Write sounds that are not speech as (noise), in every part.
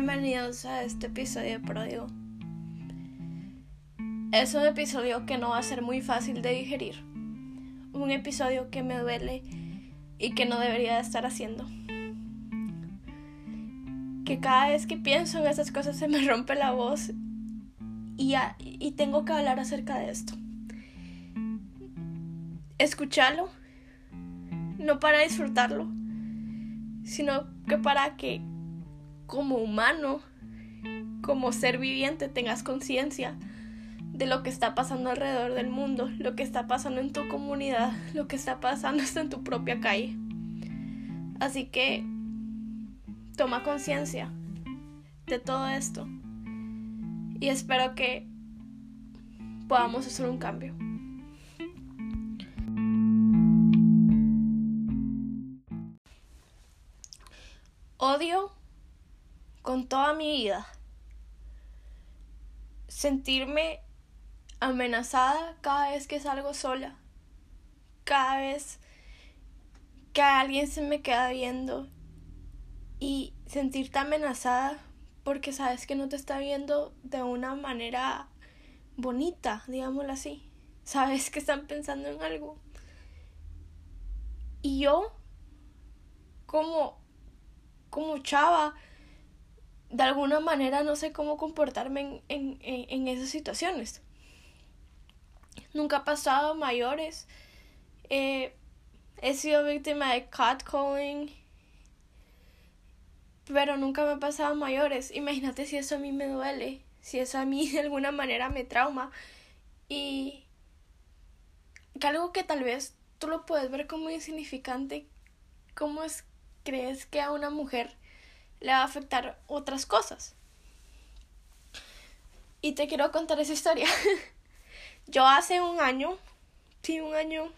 Bienvenidos a este episodio de Pródigo. Es un episodio que no va a ser muy fácil de digerir. Un episodio que me duele y que no debería estar haciendo. Que cada vez que pienso en esas cosas se me (laughs) rompe la voz y, y tengo que hablar acerca de esto. Escucharlo, no para disfrutarlo, sino que para que como humano, como ser viviente, tengas conciencia de lo que está pasando alrededor del mundo, lo que está pasando en tu comunidad, lo que está pasando hasta en tu propia calle. Así que toma conciencia de todo esto y espero que podamos hacer un cambio. Odio con toda mi vida. Sentirme amenazada cada vez que salgo sola. Cada vez que alguien se me queda viendo. Y sentirte amenazada porque sabes que no te está viendo de una manera bonita, digámoslo así. Sabes que están pensando en algo. Y yo, como, como chava, de alguna manera no sé cómo comportarme en, en, esas situaciones. Nunca ha pasado mayores. Eh, he sido víctima de catcalling. Pero nunca me ha pasado mayores. Imagínate si eso a mí me duele. Si eso a mí (laughs) de alguna manera me trauma. Y que algo que tal vez tú lo puedes ver como insignificante. ¿Cómo es crees que a una mujer le va a afectar otras cosas. Y te quiero contar esa historia. (laughs) Yo hace un año, sí, un año,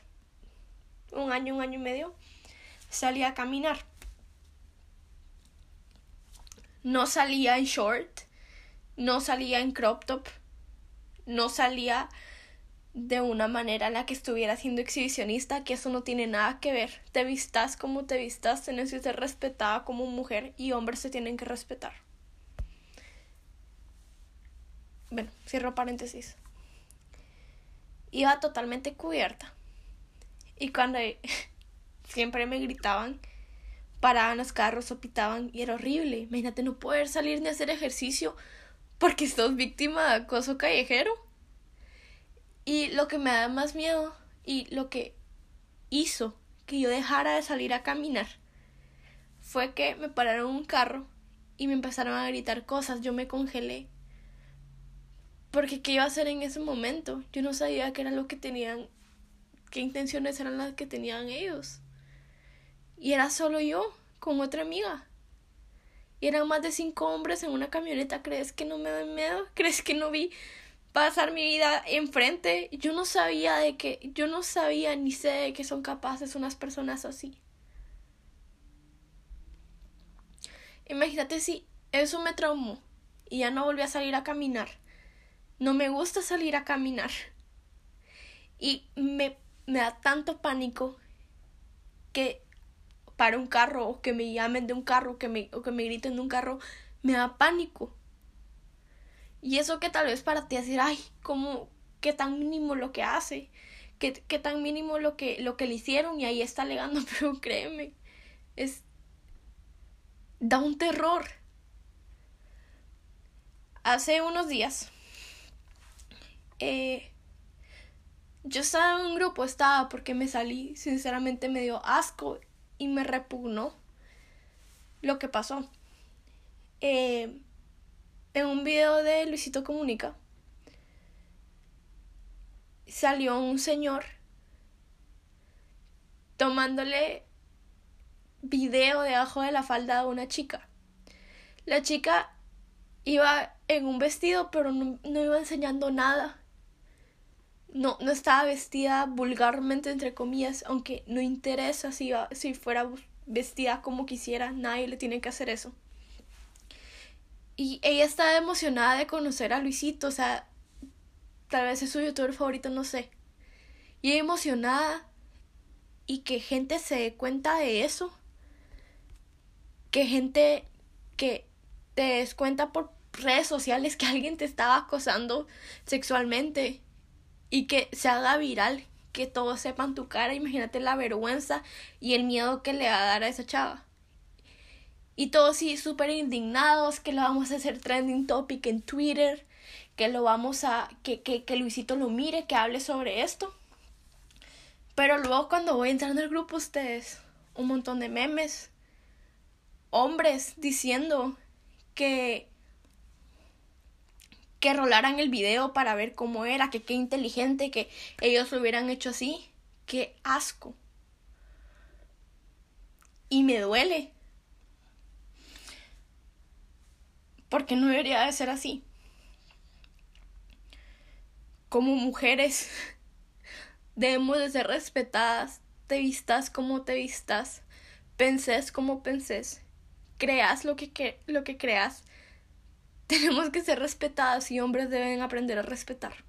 un año, un año y medio, salí a caminar. No salía en short, no salía en crop top, no salía de una manera en la que estuviera siendo exhibicionista, que eso no tiene nada que ver. Te vistas como te vistas, tienes que ser respetada como mujer y hombres se tienen que respetar. Bueno, cierro paréntesis. Iba totalmente cubierta. Y cuando (laughs) siempre me gritaban, paraban los carros o pitaban y era horrible. Imagínate no poder salir ni hacer ejercicio porque sos víctima de acoso callejero. Y lo que me da más miedo y lo que hizo que yo dejara de salir a caminar fue que me pararon un carro y me empezaron a gritar cosas. Yo me congelé. Porque qué iba a hacer en ese momento? Yo no sabía qué era lo que tenían, qué intenciones eran las que tenían ellos. Y era solo yo, con otra amiga. Y eran más de cinco hombres en una camioneta. ¿Crees que no me da miedo? (laughs) ¿Crees que no vi pasar mi vida enfrente, yo no sabía de que, yo no sabía ni sé de que son capaces unas personas así. Imagínate si eso me traumó y ya no volví a salir a caminar. No me gusta salir a caminar. Y me, me da tanto pánico que para un carro o que me llamen de un carro que me, o que me griten de un carro, me da pánico. Y eso que tal vez para ti decir, ay, ¿cómo, qué tan mínimo lo que hace, qué, qué tan mínimo lo que, lo que le hicieron y ahí está alegando, (laughs) pero créeme, es, da un terror. Hace unos días, eh, yo estaba en un grupo, estaba porque me salí, sinceramente me dio asco y me repugnó lo que pasó. Eh, en un video de Luisito Comunica salió un señor tomándole video debajo de la falda de una chica. La chica iba en un vestido, pero no, iba enseñando nada. No, no estaba vestida vulgarmente, entre comillas, aunque no interesa si, si fuera vestida como quisiera, nadie le tiene que hacer eso. Y ella está emocionada de conocer a Luisito, o sea, tal vez es su youtuber favorito, no sé. Y emocionada y que gente se dé cuenta de eso. Que gente que te des cuenta por redes sociales que alguien te estaba acosando sexualmente y que se haga viral, que todos sepan tu cara, imagínate la vergüenza y el miedo que le va a dar a esa chava. Y todos sí súper indignados, que lo vamos a hacer trending topic en Twitter, que lo vamos a, que, que, que Luisito lo mire, que hable sobre esto. Pero luego cuando voy entrando al grupo ustedes, un montón de memes, hombres diciendo que que rolaran el video para ver cómo era, que qué inteligente que ellos lo hubieran hecho así. Qué asco. Y me duele. Porque no debería de ser así. Como mujeres (laughs) debemos de ser respetadas, te vistas como te vistas, penses como penses, creas lo que, lo que creas (laughs) tenemos que ser respetadas y hombres deben aprender a respetar.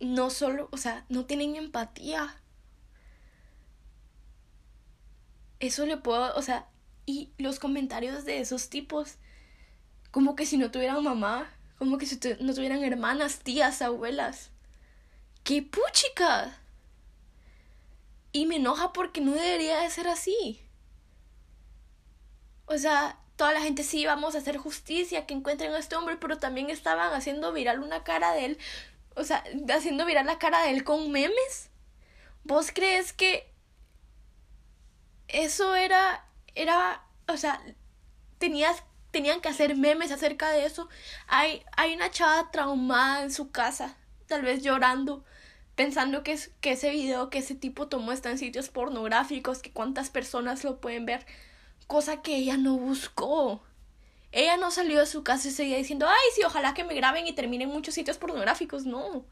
No solo, o sea, no tienen empatía. Eso le puedo, o sea, y los comentarios de esos tipos, como que si no tuvieran mamá, como que si no tuvieran hermanas, tías, abuelas. ¡Qué puchica! Y me enoja porque no debería de ser así. O sea, toda la gente sí vamos a hacer justicia, que encuentren a este hombre, pero también estaban haciendo viral una cara de él, o sea, haciendo viral la cara de él con memes. ¿Vos crees que eso era, era, o sea, tenías, tenían que hacer memes acerca de eso? Hay, hay una chava traumada en su casa, tal vez llorando, pensando que, es, que ese video que ese tipo tomó está en sitios pornográficos, que cuántas personas lo pueden ver cosa que ella no buscó. Ella no salió de su casa y seguía diciendo, ay, sí, ojalá que me graben y terminen muchos sitios pornográficos. No.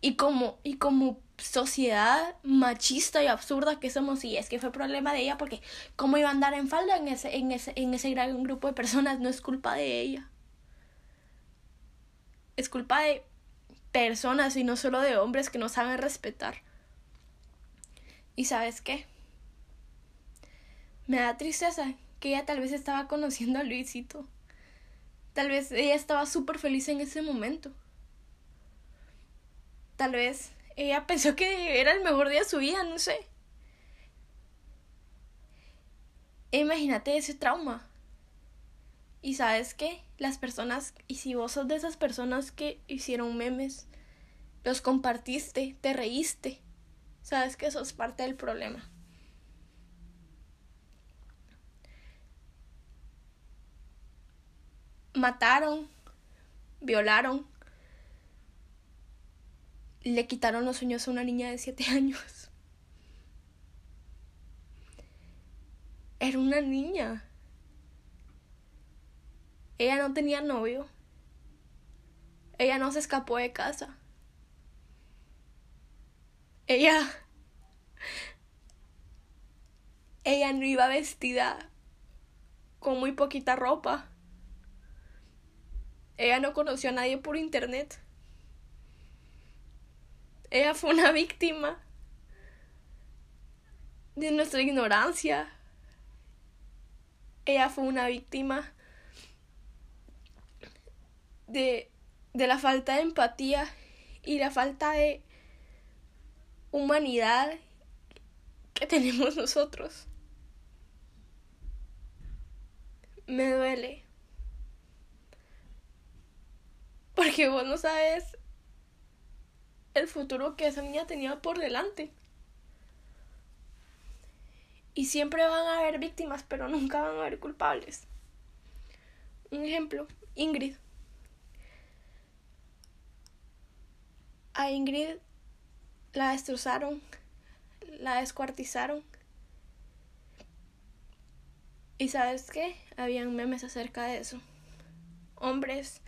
Y como, y como sociedad machista y absurda que somos, y es que fue problema de ella, porque cómo iba a andar en falda en ese, en ese, en ese gran grupo de personas, no es culpa de ella. Es culpa de personas y no solo de hombres que no saben respetar. ¿Y sabes qué? Me da tristeza que ella tal vez estaba conociendo a Luisito. Tal vez ella estaba súper feliz en ese momento. Tal vez ella pensó que era el mejor día de su vida, no sé. Imagínate ese trauma. Y sabes qué? Las personas, y si vos sos de esas personas que hicieron memes, los compartiste, te reíste, sabes que eso es parte del problema. mataron, violaron, le quitaron los sueños a una niña de siete (laughs) años. Era una niña. Ella no tenía novio. Ella no se escapó de casa. Ella... Ella no iba vestida con muy poquita ropa. Ella no conoció a nadie por internet. Ella fue una víctima de nuestra ignorancia. Ella fue una víctima de, de la falta de empatía y la falta de humanidad que tenemos nosotros. Me duele. Porque vos no sabes el futuro que esa niña tenía por delante. Y siempre van a haber víctimas, pero nunca van a haber culpables. Un ejemplo, Ingrid. A Ingrid la destrozaron, la descuartizaron. ¿Y sabes qué? Habían memes acerca de eso. Hombres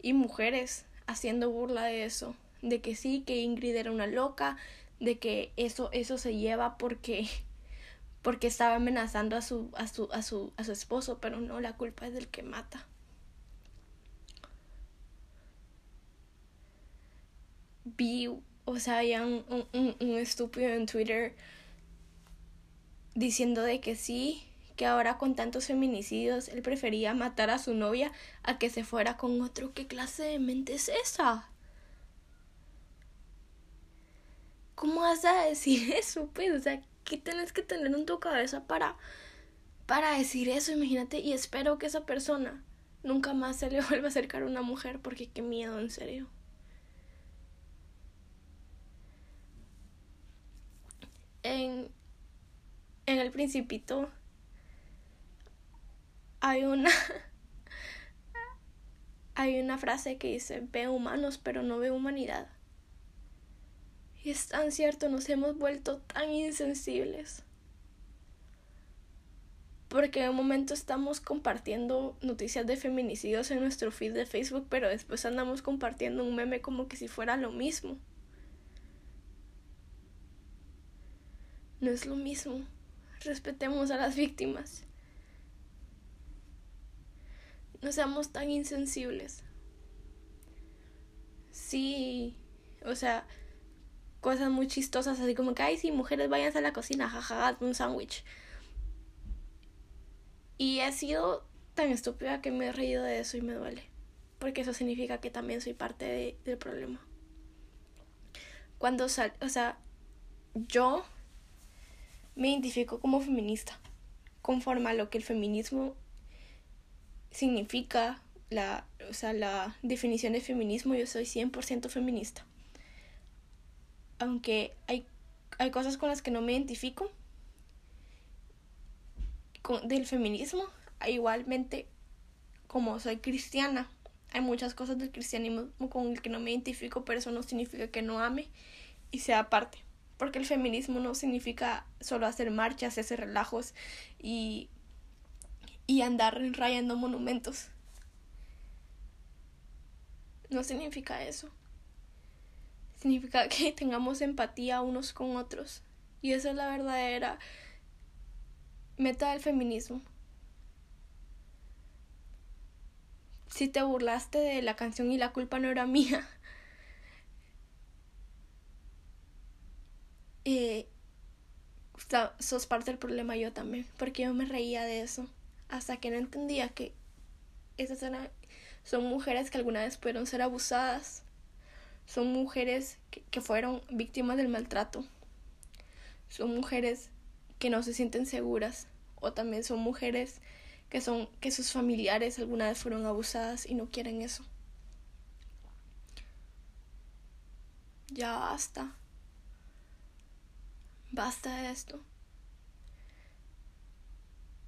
y mujeres haciendo burla de eso, de que sí, que Ingrid era una loca, de que eso, eso se lleva porque, (laughs) porque estaba amenazando a su, a su, a su, a su esposo, pero no, la culpa es del que mata. Vi, o sea, había un, un, un estúpido en Twitter diciendo de que sí, que ahora con tantos feminicidios él prefería matar a su novia a que se fuera con otro. ¿Qué clase de mente es esa? ¿Cómo vas a decir (laughs) eso? Pues, o sea, ¿qué tienes que tener en tu cabeza para, para decir eso? Imagínate, y espero que esa persona nunca más se le (laughs) vuelva a acercar a una mujer, porque qué miedo, en serio. En, en el principito hay una (laughs) hay una frase que dice ve humanos pero no ve humanidad y es tan cierto nos hemos vuelto tan insensibles porque un momento estamos compartiendo noticias de feminicidios en nuestro feed de Facebook pero después andamos compartiendo un meme como que si fuera lo mismo no es lo mismo respetemos a las víctimas. No seamos tan insensibles. Sí, o sea, cosas muy chistosas, así como que, ay, sí, mujeres, váyanse a la cocina, jajaja, un sándwich. Y he sido tan estúpida que me he reído de eso y me duele. Porque eso significa que también soy parte del problema. Cuando sal, o sea, yo me identifico como feminista, conforme a lo que el feminismo significa, la, o sea, la definición de feminismo, yo soy 100% feminista. Aunque hay, hay cosas con las que no me identifico con, del feminismo, igualmente como soy cristiana, hay muchas cosas del cristianismo con el que no me identifico, pero eso no significa que no ame y sea parte porque el feminismo no significa solo hacer marchas, hacer relajos y, y andar rayando monumentos. No significa eso. Significa (laughs) que tengamos empatía unos con otros. Y esa es la verdadera meta del feminismo. Si te burlaste de la canción y la culpa no era (laughs) mía, eh, sos parte del problema yo también, porque yo me reía de eso, hasta que no entendía que esas son mujeres que alguna vez pudieron ser abusadas, son mujeres que, que fueron víctimas del maltrato, son mujeres que no se sienten seguras, o también son mujeres que son que sus familiares alguna vez fueron abusadas y no quieren eso. Ya basta basta de esto.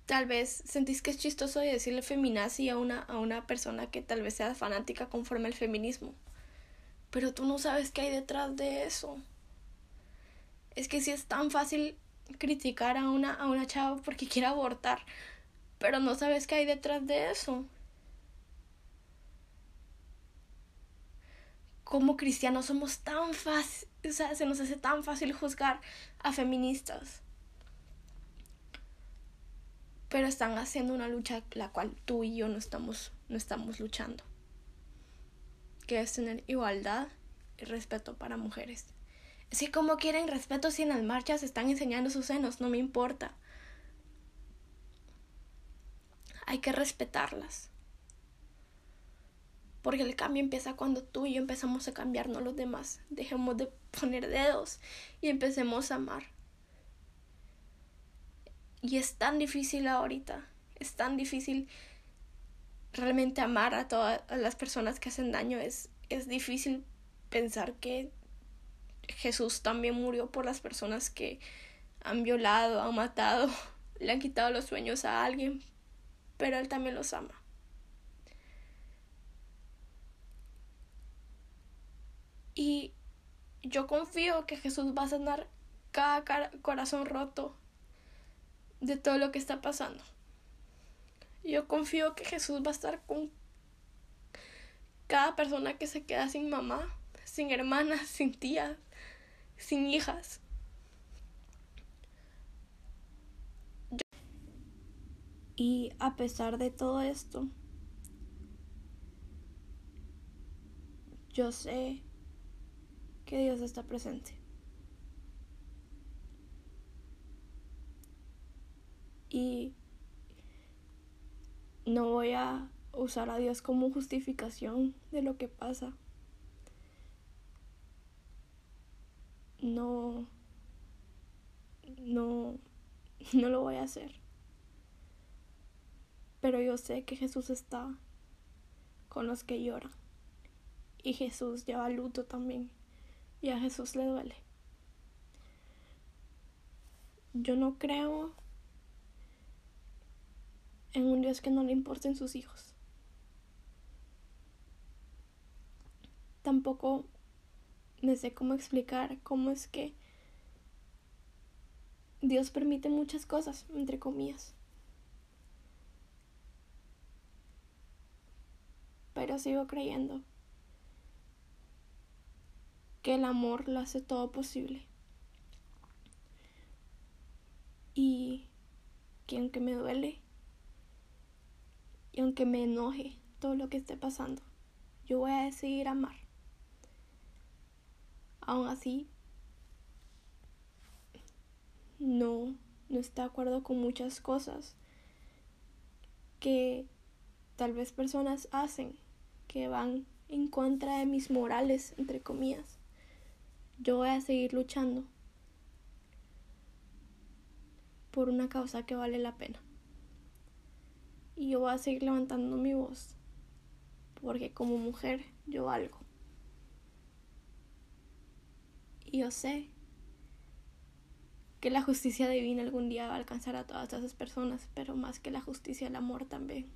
Tal vez sentís que es chistoso decirle feminazi a una, a una persona que tal vez sea fanática conforme al feminismo. Pero tú no sabes qué hay detrás de eso. Es que si es tan fácil criticar a una, a una chava porque quiere abortar, pero no sabes qué hay detrás de eso. como cristianos somos tan fácil, o sea, se nos hace tan fácil juzgar a feministas. Pero están haciendo una lucha la cual tú y yo no estamos, no estamos luchando. Que es tener igualdad y respeto para mujeres. Si como quieren respeto si en las marchas están enseñando sus senos, no me importa. Hay que respetarlas. Porque el cambio empieza cuando tú y yo empezamos a cambiar, no los demás. Dejemos de poner dedos y empecemos a amar. Y es tan difícil ahorita, es tan difícil realmente amar a todas las personas que hacen daño. Es, es difícil pensar que Jesús también murió por las personas que han violado, han matado, (laughs) le han quitado los sueños a alguien, pero Él también los ama. Y yo confío que Jesús va a sanar cada corazón roto de todo lo que está pasando. Yo confío que Jesús va a estar con cada persona que se queda sin mamá, sin hermanas, (laughs) sin tías, sin hijas. Y a pesar de todo esto, yo sé que Dios está presente. Y no voy a usar a Dios como justificación de lo que pasa. No, no, no lo voy a hacer. Pero yo sé que Jesús está con los que lloran. Y Jesús lleva luto también. Y a Jesús le duele. Yo no creo en un Dios que no le importen sus hijos. Tampoco me sé cómo explicar cómo es que Dios permite muchas cosas, entre comillas. Pero sigo creyendo que el amor lo hace todo posible. Y que aunque me duele, y aunque me enoje todo lo que esté pasando, yo voy a decidir amar. Aún así, no, no estoy de acuerdo con muchas cosas que tal vez personas hacen que van en contra de mis morales, entre comillas. Yo voy a seguir luchando por una causa que vale la pena y yo voy a seguir levantando mi voz porque como mujer yo valgo. Y yo sé que la justicia divina algún día va a alcanzar a todas esas personas, pero más que la justicia, el amor también.